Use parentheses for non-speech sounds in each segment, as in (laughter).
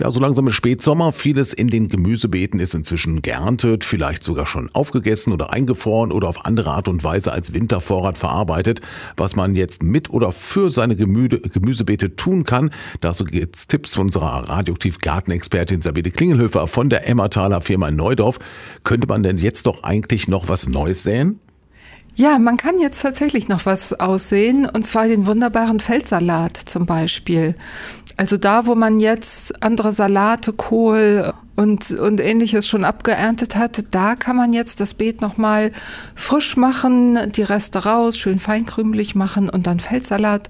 Ja, so langsam ist Spätsommer. Vieles in den Gemüsebeeten ist inzwischen geerntet, vielleicht sogar schon aufgegessen oder eingefroren oder auf andere Art und Weise als Wintervorrat verarbeitet. Was man jetzt mit oder für seine Gemüde, Gemüsebeete tun kann, dazu gibt's Tipps von unserer radioaktiv Gartenexpertin Sabine Klingelhöfer von der Emmertaler Firma in Neudorf. Könnte man denn jetzt doch eigentlich noch was Neues säen? Ja, man kann jetzt tatsächlich noch was aussehen, und zwar den wunderbaren Feldsalat zum Beispiel. Also da, wo man jetzt andere Salate, Kohl und, und ähnliches schon abgeerntet hat, da kann man jetzt das Beet nochmal frisch machen, die Reste raus, schön feinkrümelig machen und dann Feldsalat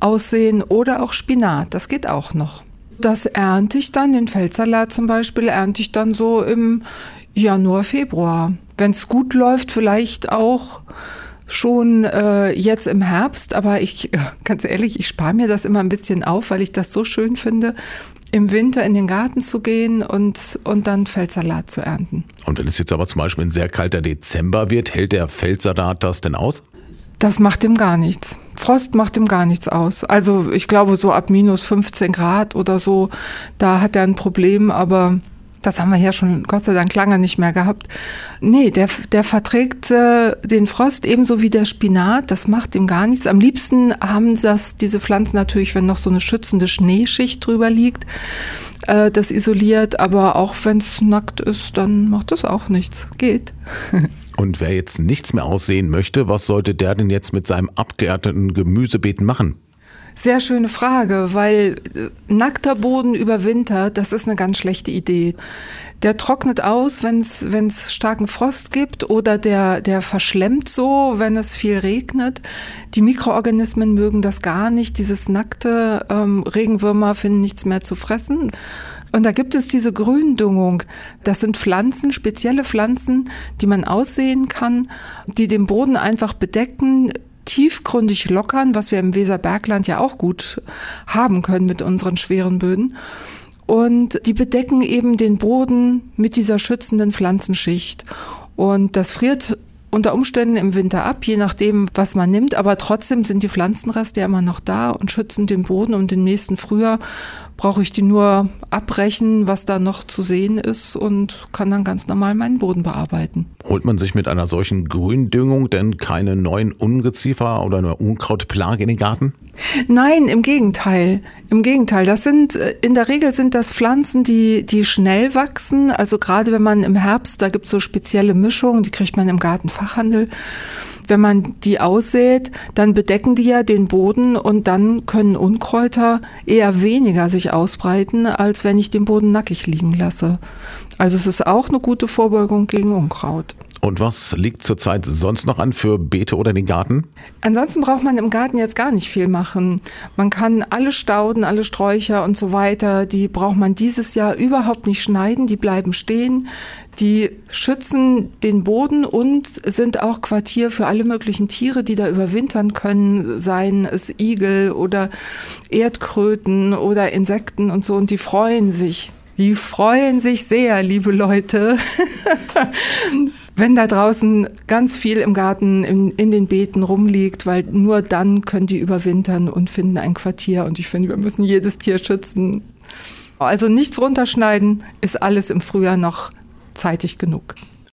aussehen oder auch Spinat. Das geht auch noch. Das ernte ich dann, den Feldsalat zum Beispiel, ernte ich dann so im Januar, Februar. Wenn es gut läuft, vielleicht auch schon äh, jetzt im Herbst, aber ich, (laughs) ganz ehrlich, ich spare mir das immer ein bisschen auf, weil ich das so schön finde, im Winter in den Garten zu gehen und, und dann Feldsalat zu ernten. Und wenn es jetzt aber zum Beispiel ein sehr kalter Dezember wird, hält der Feldsalat das denn aus? Das macht ihm gar nichts. Frost macht ihm gar nichts aus. Also ich glaube so ab minus 15 Grad oder so, da hat er ein Problem, aber das haben wir ja schon Gott sei Dank lange nicht mehr gehabt. Nee, der, der verträgt äh, den Frost ebenso wie der Spinat. Das macht ihm gar nichts. Am liebsten haben das diese Pflanzen natürlich, wenn noch so eine schützende Schneeschicht drüber liegt, äh, das isoliert. Aber auch wenn es nackt ist, dann macht das auch nichts. Geht. (laughs) Und wer jetzt nichts mehr aussehen möchte, was sollte der denn jetzt mit seinem abgeernteten Gemüsebeet machen? Sehr schöne Frage, weil äh, nackter Boden über Winter, das ist eine ganz schlechte Idee. Der trocknet aus, wenn es starken Frost gibt oder der, der verschlemmt so, wenn es viel regnet. Die Mikroorganismen mögen das gar nicht. Dieses nackte ähm, Regenwürmer finden nichts mehr zu fressen. Und da gibt es diese Gründüngung. Das sind Pflanzen, spezielle Pflanzen, die man aussehen kann, die den Boden einfach bedecken, tiefgründig lockern, was wir im Weserbergland ja auch gut haben können mit unseren schweren Böden. Und die bedecken eben den Boden mit dieser schützenden Pflanzenschicht. Und das friert unter Umständen im Winter ab, je nachdem, was man nimmt. Aber trotzdem sind die Pflanzenreste ja immer noch da und schützen den Boden. Und im nächsten Frühjahr brauche ich die nur abbrechen, was da noch zu sehen ist und kann dann ganz normal meinen Boden bearbeiten. Holt man sich mit einer solchen Gründüngung denn keine neuen Ungeziefer oder eine Unkrautplage in den Garten? Nein, im Gegenteil. Im Gegenteil. Das sind, äh, in der Regel sind das Pflanzen, die, die schnell wachsen. Also gerade wenn man im Herbst, da gibt es so spezielle Mischungen, die kriegt man im Gartenfachhandel. Wenn man die aussät, dann bedecken die ja den Boden und dann können Unkräuter eher weniger sich ausbreiten, als wenn ich den Boden nackig liegen lasse. Also es ist auch eine gute Vorbeugung gegen Unkraut. Und was liegt zurzeit sonst noch an für Beete oder den Garten? Ansonsten braucht man im Garten jetzt gar nicht viel machen. Man kann alle Stauden, alle Sträucher und so weiter, die braucht man dieses Jahr überhaupt nicht schneiden, die bleiben stehen. Die schützen den Boden und sind auch Quartier für alle möglichen Tiere, die da überwintern können, seien es Igel oder Erdkröten oder Insekten und so. Und die freuen sich. Die freuen sich sehr, liebe Leute. (laughs) wenn da draußen ganz viel im Garten, in, in, den Beeten rumliegt, weil nur dann können die überwintern und finden ein Quartier. Und ich finde, wir müssen jedes Tier schützen. Also nichts runterschneiden, ist alles im Frühjahr noch zeitig genug.